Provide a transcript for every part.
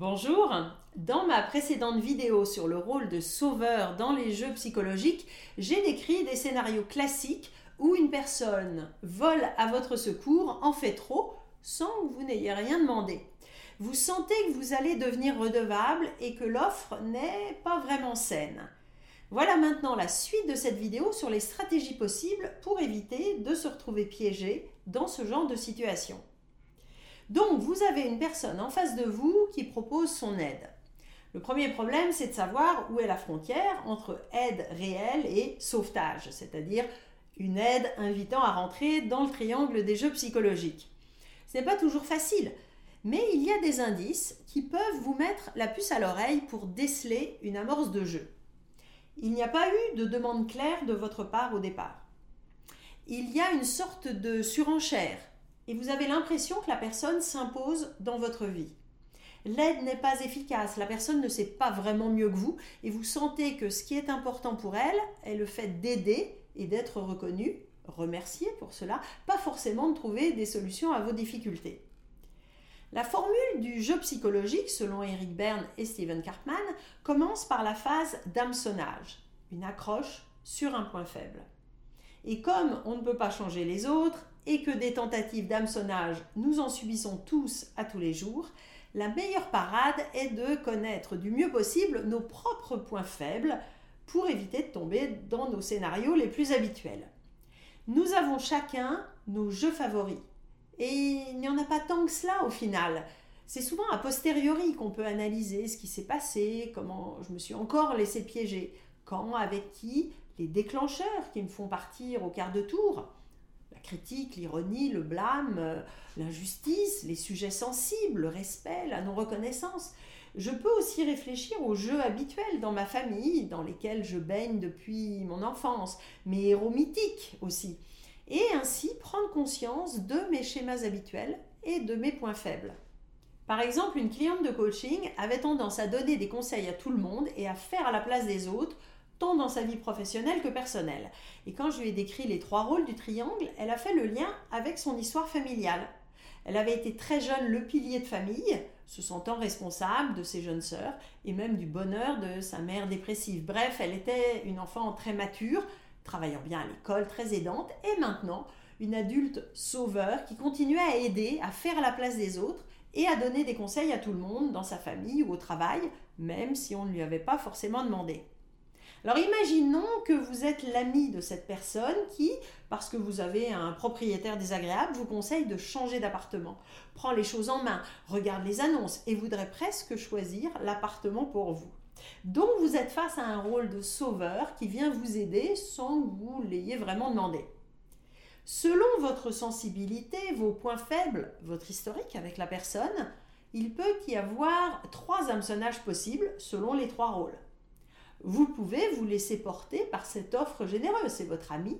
Bonjour, dans ma précédente vidéo sur le rôle de sauveur dans les jeux psychologiques, j'ai décrit des scénarios classiques où une personne vole à votre secours, en fait trop, sans que vous n'ayez rien demandé. Vous sentez que vous allez devenir redevable et que l'offre n'est pas vraiment saine. Voilà maintenant la suite de cette vidéo sur les stratégies possibles pour éviter de se retrouver piégé dans ce genre de situation. Donc, vous avez une personne en face de vous qui propose son aide. Le premier problème, c'est de savoir où est la frontière entre aide réelle et sauvetage, c'est-à-dire une aide invitant à rentrer dans le triangle des jeux psychologiques. Ce n'est pas toujours facile, mais il y a des indices qui peuvent vous mettre la puce à l'oreille pour déceler une amorce de jeu. Il n'y a pas eu de demande claire de votre part au départ. Il y a une sorte de surenchère et vous avez l'impression que la personne s'impose dans votre vie. L'aide n'est pas efficace, la personne ne sait pas vraiment mieux que vous et vous sentez que ce qui est important pour elle est le fait d'aider et d'être reconnu, remercié pour cela, pas forcément de trouver des solutions à vos difficultés. La formule du jeu psychologique, selon Eric Berne et Steven Karpman, commence par la phase d'hameçonnage, une accroche sur un point faible. Et comme on ne peut pas changer les autres et que des tentatives d'hameçonnage, nous en subissons tous à tous les jours, la meilleure parade est de connaître du mieux possible nos propres points faibles pour éviter de tomber dans nos scénarios les plus habituels. Nous avons chacun nos jeux favoris. Et il n'y en a pas tant que cela au final. C'est souvent a posteriori qu'on peut analyser ce qui s'est passé, comment je me suis encore laissé piéger, quand, avec qui, les déclencheurs qui me font partir au quart de tour critique, l'ironie, le blâme, euh, l'injustice, les sujets sensibles, le respect, la non-reconnaissance. Je peux aussi réfléchir aux jeux habituels dans ma famille, dans lesquels je baigne depuis mon enfance, mes héros mythiques aussi, et ainsi prendre conscience de mes schémas habituels et de mes points faibles. Par exemple, une cliente de coaching avait tendance à donner des conseils à tout le monde et à faire à la place des autres tant dans sa vie professionnelle que personnelle. Et quand je lui ai décrit les trois rôles du triangle, elle a fait le lien avec son histoire familiale. Elle avait été très jeune le pilier de famille, se sentant responsable de ses jeunes sœurs et même du bonheur de sa mère dépressive. Bref, elle était une enfant très mature, travaillant bien à l'école, très aidante, et maintenant une adulte sauveur qui continuait à aider, à faire la place des autres et à donner des conseils à tout le monde dans sa famille ou au travail, même si on ne lui avait pas forcément demandé. Alors imaginons que vous êtes l'ami de cette personne qui, parce que vous avez un propriétaire désagréable, vous conseille de changer d'appartement, prend les choses en main, regarde les annonces et voudrait presque choisir l'appartement pour vous. Donc vous êtes face à un rôle de sauveur qui vient vous aider sans que vous l'ayez vraiment demandé. Selon votre sensibilité, vos points faibles, votre historique avec la personne, il peut y avoir trois hameçonnages possibles selon les trois rôles vous pouvez vous laisser porter par cette offre généreuse. C'est votre amie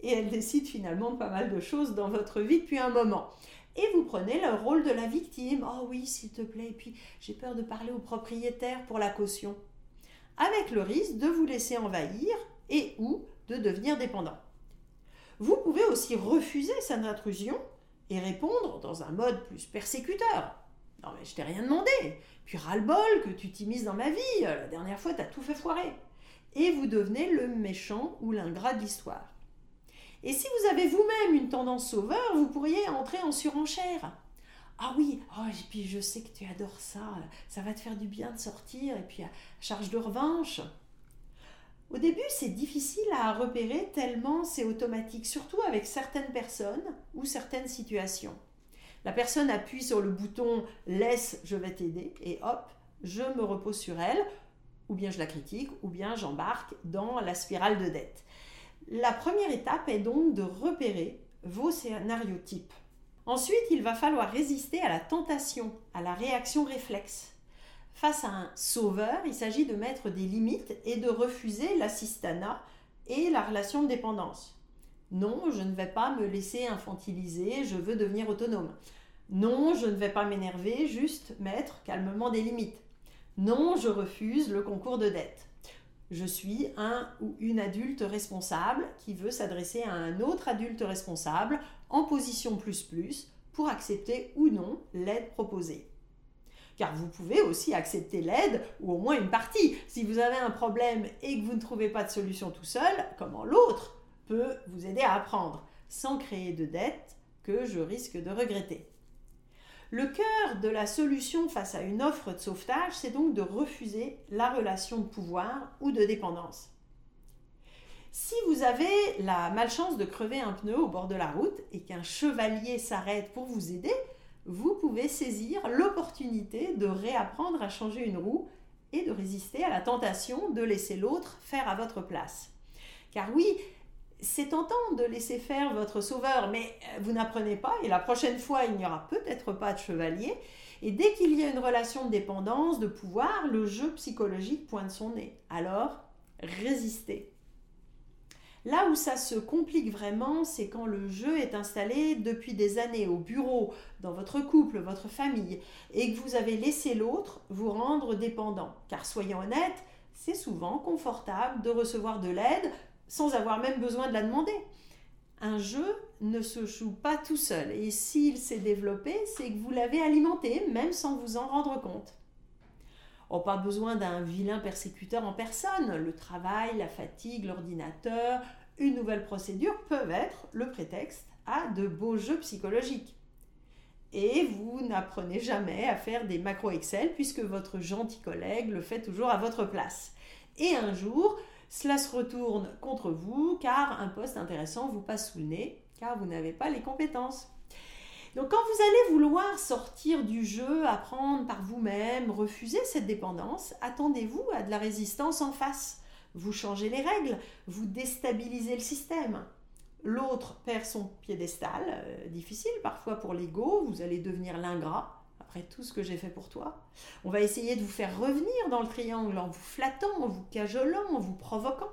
et elle décide finalement pas mal de choses dans votre vie depuis un moment. Et vous prenez le rôle de la victime. Oh oui, s'il te plaît, et puis j'ai peur de parler au propriétaire pour la caution. Avec le risque de vous laisser envahir et ou de devenir dépendant. Vous pouvez aussi refuser cette intrusion et répondre dans un mode plus persécuteur. Non mais je t'ai rien demandé. Puis ras-le-bol que tu t'immises dans ma vie. La dernière fois, t'as tout fait foirer. Et vous devenez le méchant ou l'ingrat de l'histoire. Et si vous avez vous-même une tendance sauveur, vous pourriez entrer en surenchère. Ah oui, oh, et puis je sais que tu adores ça, ça va te faire du bien de sortir, et puis charge de revanche. Au début, c'est difficile à repérer tellement c'est automatique, surtout avec certaines personnes ou certaines situations. La personne appuie sur le bouton laisse, je vais t'aider, et hop, je me repose sur elle, ou bien je la critique, ou bien j'embarque dans la spirale de dette. La première étape est donc de repérer vos scénarios types. Ensuite, il va falloir résister à la tentation, à la réaction réflexe. Face à un sauveur, il s'agit de mettre des limites et de refuser l'assistanat et la relation de dépendance. Non, je ne vais pas me laisser infantiliser, je veux devenir autonome. Non, je ne vais pas m'énerver, juste mettre calmement des limites. Non, je refuse le concours de dette. Je suis un ou une adulte responsable qui veut s'adresser à un autre adulte responsable en position plus plus pour accepter ou non l'aide proposée. car vous pouvez aussi accepter l'aide ou au moins une partie. Si vous avez un problème et que vous ne trouvez pas de solution tout seul, comment l'autre peut vous aider à apprendre sans créer de dettes que je risque de regretter. Le cœur de la solution face à une offre de sauvetage, c'est donc de refuser la relation de pouvoir ou de dépendance. Si vous avez la malchance de crever un pneu au bord de la route et qu'un chevalier s'arrête pour vous aider, vous pouvez saisir l'opportunité de réapprendre à changer une roue et de résister à la tentation de laisser l'autre faire à votre place. Car oui, c'est tentant de laisser faire votre sauveur, mais euh, vous n'apprenez pas et la prochaine fois, il n'y aura peut-être pas de chevalier. Et dès qu'il y a une relation de dépendance, de pouvoir, le jeu psychologique pointe son nez. Alors, résistez. Là où ça se complique vraiment, c'est quand le jeu est installé depuis des années au bureau, dans votre couple, votre famille, et que vous avez laissé l'autre vous rendre dépendant. Car soyons honnêtes, c'est souvent confortable de recevoir de l'aide sans avoir même besoin de la demander. Un jeu ne se joue pas tout seul, et s'il s'est développé, c'est que vous l'avez alimenté, même sans vous en rendre compte. Oh, pas besoin d'un vilain persécuteur en personne. Le travail, la fatigue, l'ordinateur, une nouvelle procédure peuvent être le prétexte à de beaux jeux psychologiques. Et vous n'apprenez jamais à faire des macros Excel puisque votre gentil collègue le fait toujours à votre place. Et un jour, cela se retourne contre vous car un poste intéressant vous passe sous le nez car vous n'avez pas les compétences. Donc quand vous allez vouloir sortir du jeu, apprendre par vous-même, refuser cette dépendance, attendez-vous à de la résistance en face. Vous changez les règles, vous déstabilisez le système. L'autre perd son piédestal, euh, difficile parfois pour l'ego, vous allez devenir l'ingrat, après tout ce que j'ai fait pour toi. On va essayer de vous faire revenir dans le triangle en vous flattant, en vous cajolant, en vous provoquant.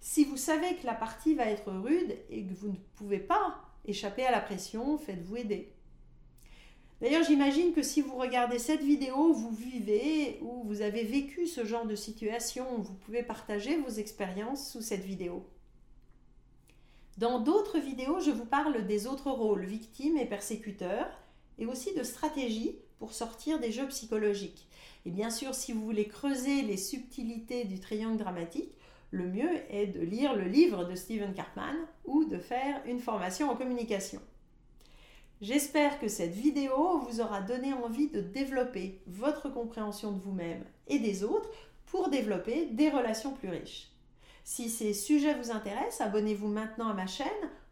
Si vous savez que la partie va être rude et que vous ne pouvez pas échappez à la pression, faites-vous aider. D'ailleurs, j'imagine que si vous regardez cette vidéo, vous vivez ou vous avez vécu ce genre de situation, vous pouvez partager vos expériences sous cette vidéo. Dans d'autres vidéos, je vous parle des autres rôles, victimes et persécuteurs, et aussi de stratégies pour sortir des jeux psychologiques. Et bien sûr, si vous voulez creuser les subtilités du triangle dramatique, le mieux est de lire le livre de Stephen Cartman ou de faire une formation en communication. J'espère que cette vidéo vous aura donné envie de développer votre compréhension de vous-même et des autres pour développer des relations plus riches. Si ces sujets vous intéressent, abonnez-vous maintenant à ma chaîne